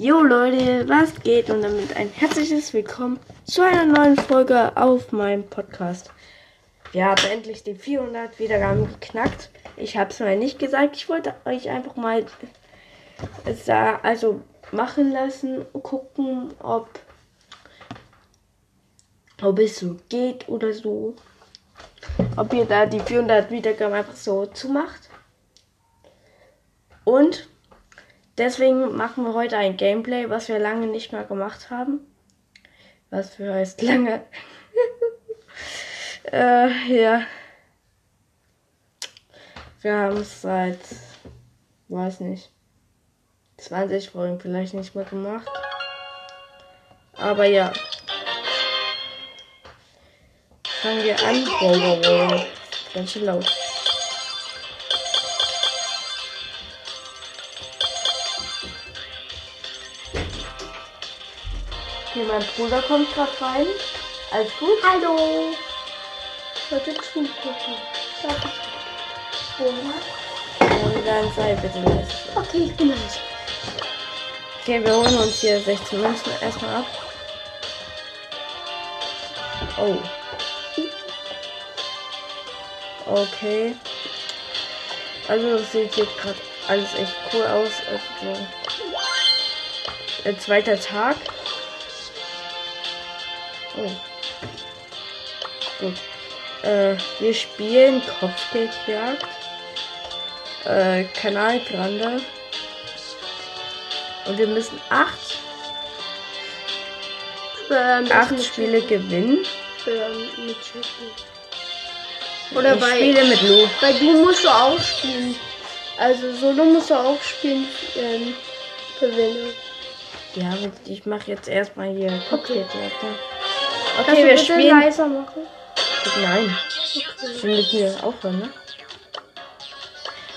Jo Leute, was geht? Und damit ein herzliches Willkommen zu einer neuen Folge auf meinem Podcast. Wir haben endlich die 400 Wiedergaben geknackt. Ich habe es mal nicht gesagt. Ich wollte euch einfach mal also machen lassen, gucken, ob, ob es so geht oder so. Ob ihr da die 400 Wiedergaben einfach so zumacht. Und deswegen machen wir heute ein Gameplay, was wir lange nicht mehr gemacht haben. Was für heißt lange? äh, ja. Wir haben es seit, weiß nicht, 20 Folgen vielleicht nicht mehr gemacht. Aber ja. Fangen wir an. Wow, wow, wow. Ganz schön laut. Okay, mein Bruder kommt gerade rein. Alles gut? Hallo. Was du gucken? Und dann sei bitte leise. Okay, ich bin leise. Okay, wir holen uns hier 16 Münzen erstmal ab. Oh. Okay. Also das sieht jetzt gerade alles echt cool aus. Also, der zweite Tag. Oh. Gut. Äh, wir spielen Kopfgeldjagd. Äh, Kanal Grande. Und wir müssen acht, Ähm, acht Spiele gewinnen. Ähm, mit. Oder ich bei, spiele mit Lu. bei du musst du auch spielen. Also solo musst du auch spielen. Ähm, gewinnen. Ja, ich mache jetzt erstmal hier Okay. Kopfgeldjagd. ne? Okay, wir spielen. leiser machen? Nein, wir müssen hier aufhören, ne?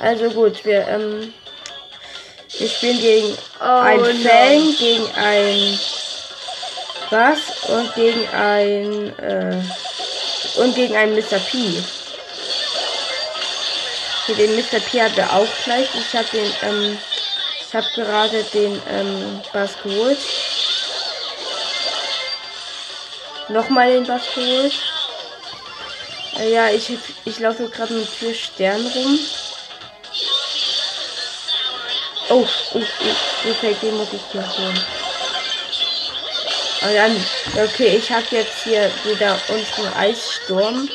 Also gut, wir, ähm, wir spielen gegen ein no. Fang, gegen ein was und gegen ein äh, und gegen ein Mr. P. Für den Mr. P hat er auch gleich. Ich habe den, ähm, ich habe gerade den ähm, Bass geholt. Nochmal den Bass geholt. Äh, ja, ich, ich laufe gerade mit vier Sternen rum. Oh, oh, oh, okay, den muss ich hier holen. Und dann, okay, ich habe jetzt hier wieder unseren Eissturm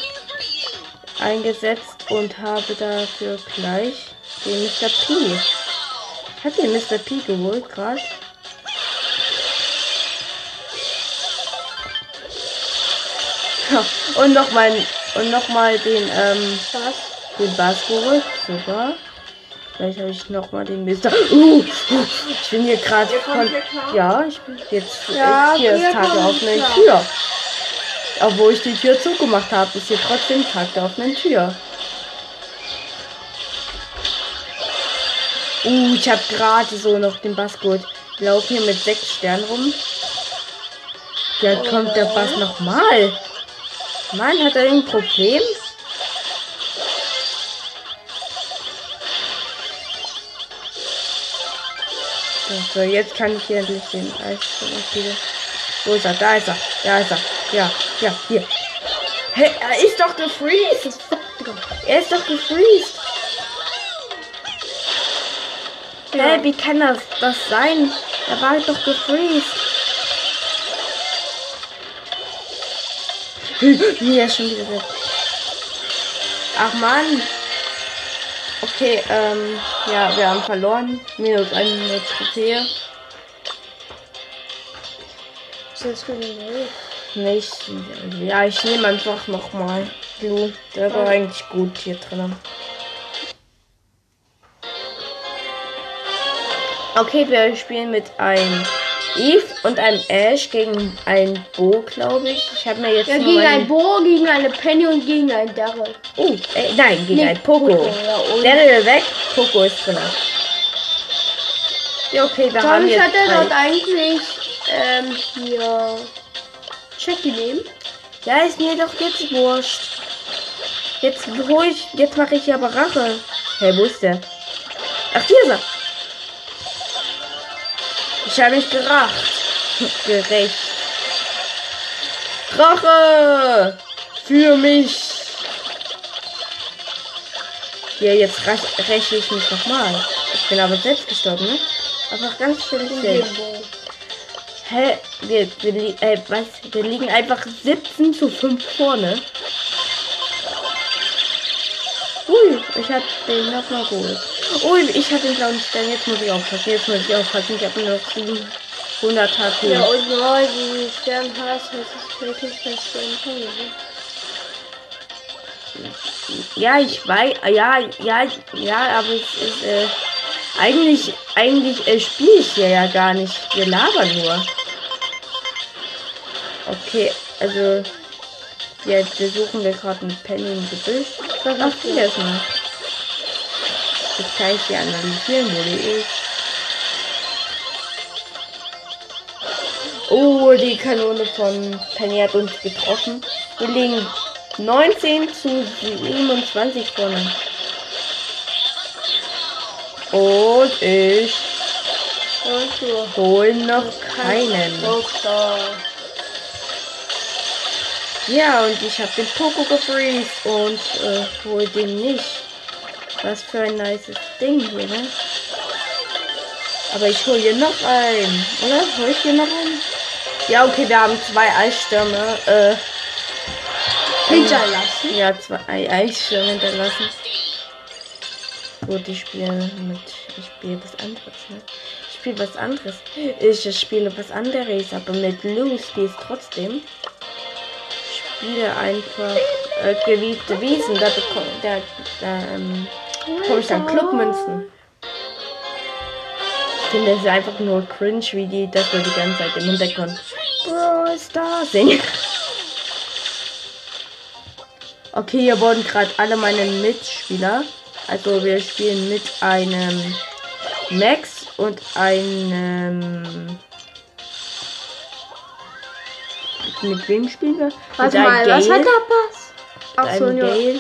eingesetzt und habe dafür gleich den Mr. P. Habe den Mr. P geholt gerade. Und nochmal und noch mal den ähm, Was? den Bass geholt. Super. Gleich habe ich nochmal den Mister. Uh, ich bin hier gerade? Ja, ich bin jetzt Ja, hier ist wir Tag der offenen. Tür. Obwohl ich die Tür zugemacht habe, ist hier trotzdem Tag der offenen Tür. Uh, ich habe gerade so noch den Bass geholt. Ich laufe hier mit sechs Sternen rum. Ja, kommt der Bass nochmal. Mann, hat er ein Problem? So, jetzt kann ich hier endlich den Eis. Wo ist er? Da ist er. Da ist er. Ja, ja, hier. Hä, er ist doch gefreezed. Er ist doch gefreezed. Hä, wie kann das, das sein? Er war doch gefreezed. Nee, er ist schon wieder weg. Ach man. Okay, ähm, ja, wir haben verloren. Minus eine Trophäe. Neu. Nicht. Ja, ich nehme einfach nochmal. Blue. Der war eigentlich gut hier drin. Okay, wir spielen mit einem Eve und einem Ash gegen ein Bo, glaube ich. Ich habe mir jetzt Ja, gegen ein Bo, gegen eine Penny und gegen ein Daryl. Oh, äh, nein, gegen Nee, ein Poco. Poco, ja, Daryl weg, Poco ist drin. Ja, okay, wir haben Thomas jetzt hat er dort eigentlich ähm, hier Jackie nehmen. Ja, ist mir doch jetzt wurscht. Jetzt hol ich, jetzt mache ich aber Rache. Hey, wo ist der? Ach, hier ist er. Ich habe mich geracht. Gerecht. Rache! Für mich! Ja, jetzt räche ich mich nochmal. Ich bin aber selbst gestorben, ne? Einfach ganz schön selbst. Hä? Wir, wir, äh, was? wir liegen einfach 17 zu 5 vorne. Ui, ich hab den nochmal geholt. Ui, ich hab den blauen Stern. Jetzt muss ich aufpassen. Jetzt muss ich aufpassen. Ich habe nur noch 700 HP. Ja, und neu, die Stern hast, heißt es wirklich, du empfangen Ja, ich weiß, ja, ja, ja, aber es ist, äh, eigentlich, eigentlich äh, spiele ich hier ja gar nicht. Wir labern nur. Okay, also, jetzt besuchen wir gerade einen Penny im Gebüsch. Ach, hier ist mal. Jetzt kann ich hier analysieren, die ist. Oh, die Kanone von Penny hat uns getroffen. Wir liegen 19 zu 27 vorne. Und ich hol noch keinen. Ja, und ich habe den Poco gefreezed und äh, hol den nicht. Was für ein nices Ding hier, ne? Aber ich hol hier noch einen, oder? Hol ich hier noch einen? Ja, okay, wir haben zwei Eisstürme. Äh, Hinterlassen. Ja, zwei Ei- Eisstürme hinterlassen. Gut, ich spiele mit. Ich spiele was anderes, ne? Ich spiele was anderes. Ich spiele was anderes, aber mit Lou spiele ich trotzdem. Ich spiele einfach äh, gewiefte Wiesen. Da bekomme da, da, ähm, bekomme ich dann Clubmünzen. Ich finde es einfach nur cringe, wie die das die ganze Zeit im Hintergrund Brawl Stars singen. Okay, hier wurden gerade alle meine Mitspieler. Also wir spielen mit einem Max und einem. Mit wem spielen wir? Warte mit mal, was hat der Pass? Ach so. Gale.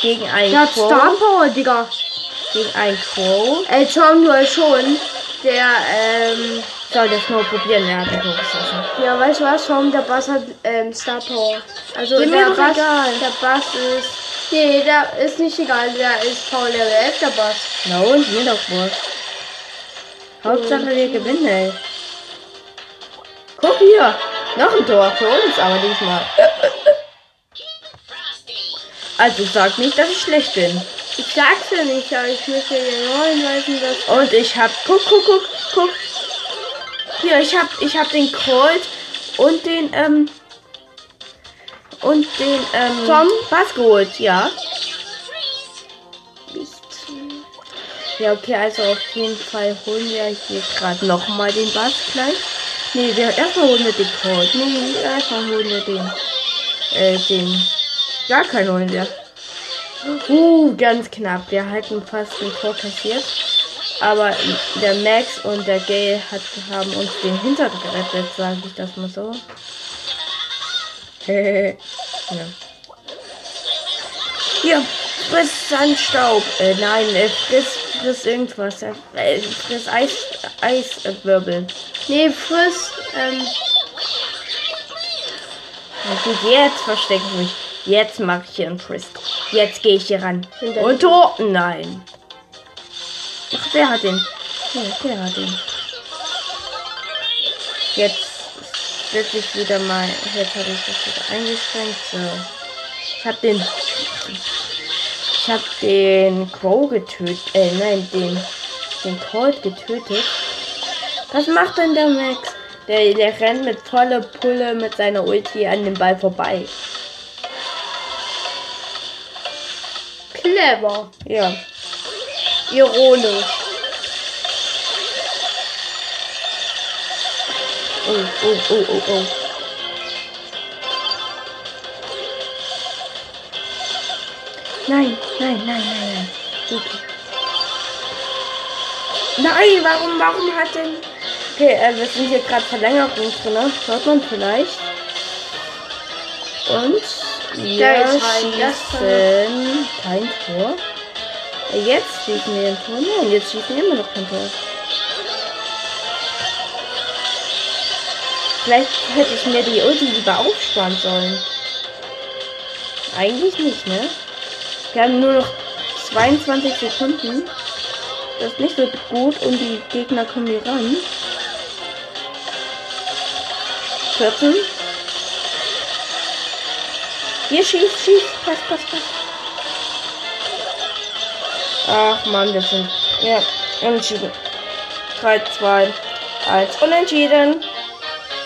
Gegen einen Der hat Crow. Star Power, Digga. Gegen einen Crow. Du hast schon. Der, ähm, Soll das nur probieren? Er hat den Tor geschossen. ja, weißt du was, Tom, der Bass hat, ähm, Star Power. Also, Dem der Bass, egal. der Bass ist, nee, der ist nicht egal, der ist Power Level 11, der Bass. Na und? Mir doch was. Hauptsache wir gewinnen, ey. Guck hier. Noch ein Tor für uns, aber diesmal. Also sag nicht, dass ich schlecht bin. Ich sag's ja nicht, aber ich möchte dir nur hinweisen, dass Und ich hab. Guck, guck, guck, guck. Hier, ich hab, ich hab den Colt und den, ähm. Und den, ähm. Tom? Bass geholt, ja. Ja, okay, also auf jeden Fall holen wir hier gerade nochmal den Bass gleich. Nee, wir erstmal holen wir den Colt. Nee, erstmal holen wir den. Äh, den. Gar keinen holen wir. Uh, ganz knapp. Wir halten fast ein Tor kassiert. Aber der Max und der Gay hat, haben uns den Hintern gerettet, sage ich das mal so. ja. Hier, friss Sandstaub. Äh, nein, äh, friss, friss irgendwas. Äh, äh, friss Eis, Eiswirbel. Nee, friss, ähm, gut, jetzt verstecke ich mich. Jetzt mache ich hier einen Frisk. Jetzt gehe ich hier ran. Hinter Und Tor. Nein. Ach, wer hat den? Ja, der hat den. Jetzt setze ich wieder mal. Jetzt habe ich das wieder eingeschränkt. So. Ich habe den. Ich habe den Crow getötet. Äh, nein, den. Den Colt getötet. Was macht denn der Max? Der, der rennt mit voller Pulle mit seiner Ulti an dem Ball vorbei. Clever. Ja. Ironisch. Oh, oh, oh, oh, oh. Nein, nein, nein, nein, nein. Okay. Nein, warum, warum hat denn... Okay, äh, wir sind hier gerade Verlängerung drin, ne? Hört man vielleicht. Und wir halt schießen kein Tor. Jetzt schießen wir ein Tor. Nein, jetzt schießen wir immer noch kein Tor. Vielleicht hätte ich mir die Ulti lieber aufsparen sollen. Eigentlich nicht, ne? Wir haben nur noch 22 Sekunden. Das ist nicht so gut und die Gegner kommen hier ran. 14. Hier schießt, schießt. Pass, pass, pass. Ach man, wir sind. Ja, unentschieden. 3, 2, 1. Unentschieden.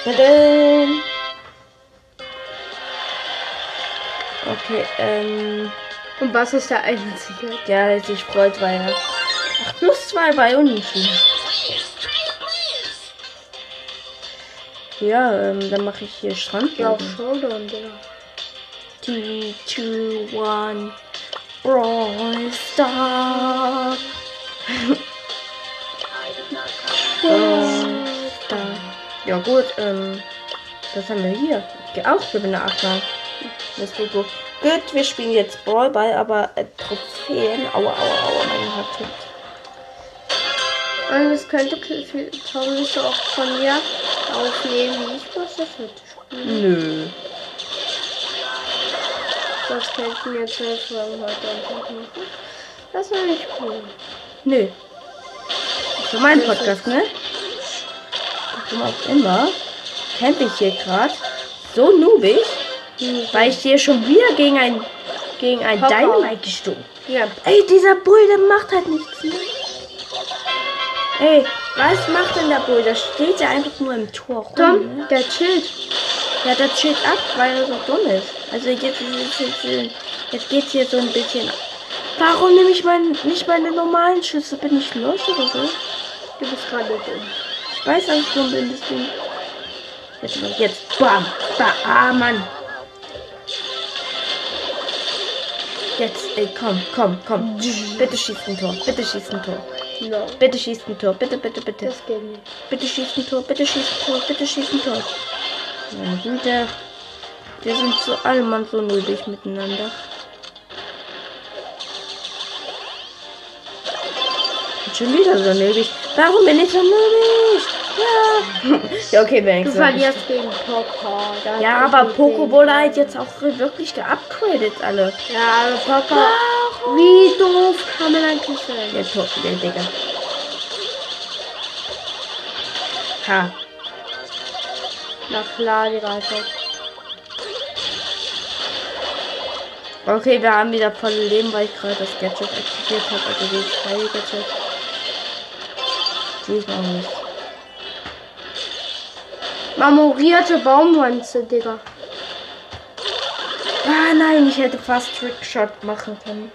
Bitte. Okay, ähm. Und was ist der einzige? Der sich freut, weil er. Ach, plus 2 bei Unentschieden. Ja, ähm, dann mache ich hier Strand. Ja, auf Showdown, Digga. 3, 2, 1. Brawl Star. Brawl Star. Ja gut, ähm, was haben wir hier? Auch Gewinner 8 mal. Das ist gut. Gut, wir spielen jetzt Ballball, aber äh, Trophäen. Aua, aua, aua, mein tut. Und es könnte Tommy so auch von mir aufnehmen, wie ich das heute spiele. Nö. Das könnten wir zwölf Folgen heute einfach machen. Das wäre nicht cool. Nö. Das ist mein Podcast, ne? Warum auch immer. Kämpfe ich hier gerade so noobig, weil ich hier schon wieder gegen ein gegen ein Papa. Dynamite gestoßen. Ja, Ey, dieser Bull, der macht halt nichts. Ne? Ey, was macht denn der Bull? Da steht er einfach nur im Tor rum. Tom, Ne? der chillt. Ja, der chillt ab, weil er so dumm ist. Also jetzt, jetzt, jetzt, geht's hier so ein bisschen. Warum nehme ich mein, nicht meine normalen Schüsse? Bin ich los oder so? Du bist gerade dumm. Ich weiß, dass ich dumm bin, deswegen. Jetzt, jetzt. Bam! Bam! Ah, Mann! Jetzt, ey, komm, komm, komm. Bitte schießt ein Tor. Bitte schießt ein Tor. No, Bitte schießt ein Tor. Bitte, bitte, bitte. das geht nicht. Bitte schießt ein Tor. Bitte schießt ein Tor. Bitte schießt ein Tor. Meine Güte. Wir sind so allemann so nötig miteinander. Und schon wieder so nötig. Warum bin ich so nötig? Ja. ja, okay, Du wenigstens. verlierst gegen. Da Ja, aber er Poco wurde halt jetzt auch wirklich geupgradet, alle. Ja, aber Papa. Wie doof kann man eigentlich sein? Der Tor, der Digga. Ha. Na klar, die Reiter. Okay, wir haben wieder volle Leben, weil ich gerade das Gadget aktiviert habe. Also die freie Gadget. Die ist noch nicht. Marmorierte Baumwanze, Digga. Ah nein, ich hätte fast Trickshot machen können.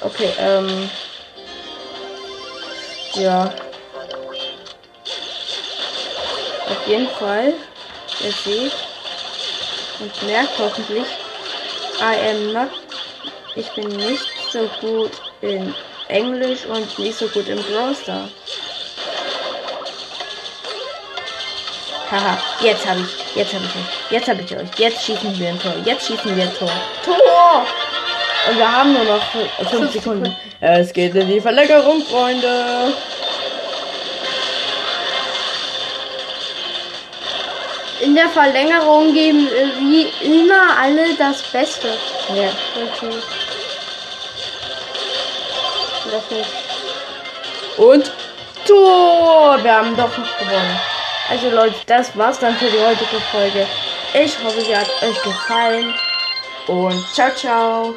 Okay, ähm. Ja. Auf jeden Fall. Ihr seht und merkt hoffentlich, I am not. Ich bin nicht so gut in Englisch und nicht so gut im Brawl Stars. Haha, jetzt habe ich, jetzt habe ich euch, jetzt habe ich euch, jetzt schießen wir ein Tor, jetzt schießen wir ein Tor. Tor! Und wir haben nur noch 5 Sekunden. Es geht in die Verlängerung, Freunde. In der Verlängerung geben äh, wie immer alle das Beste. Ja. Okay. Das nicht. Und Tor! Wir haben doch noch gewonnen. Also Leute, das war's dann für die heutige Folge. Ich hoffe, sie hat euch gefallen. Und ciao, ciao.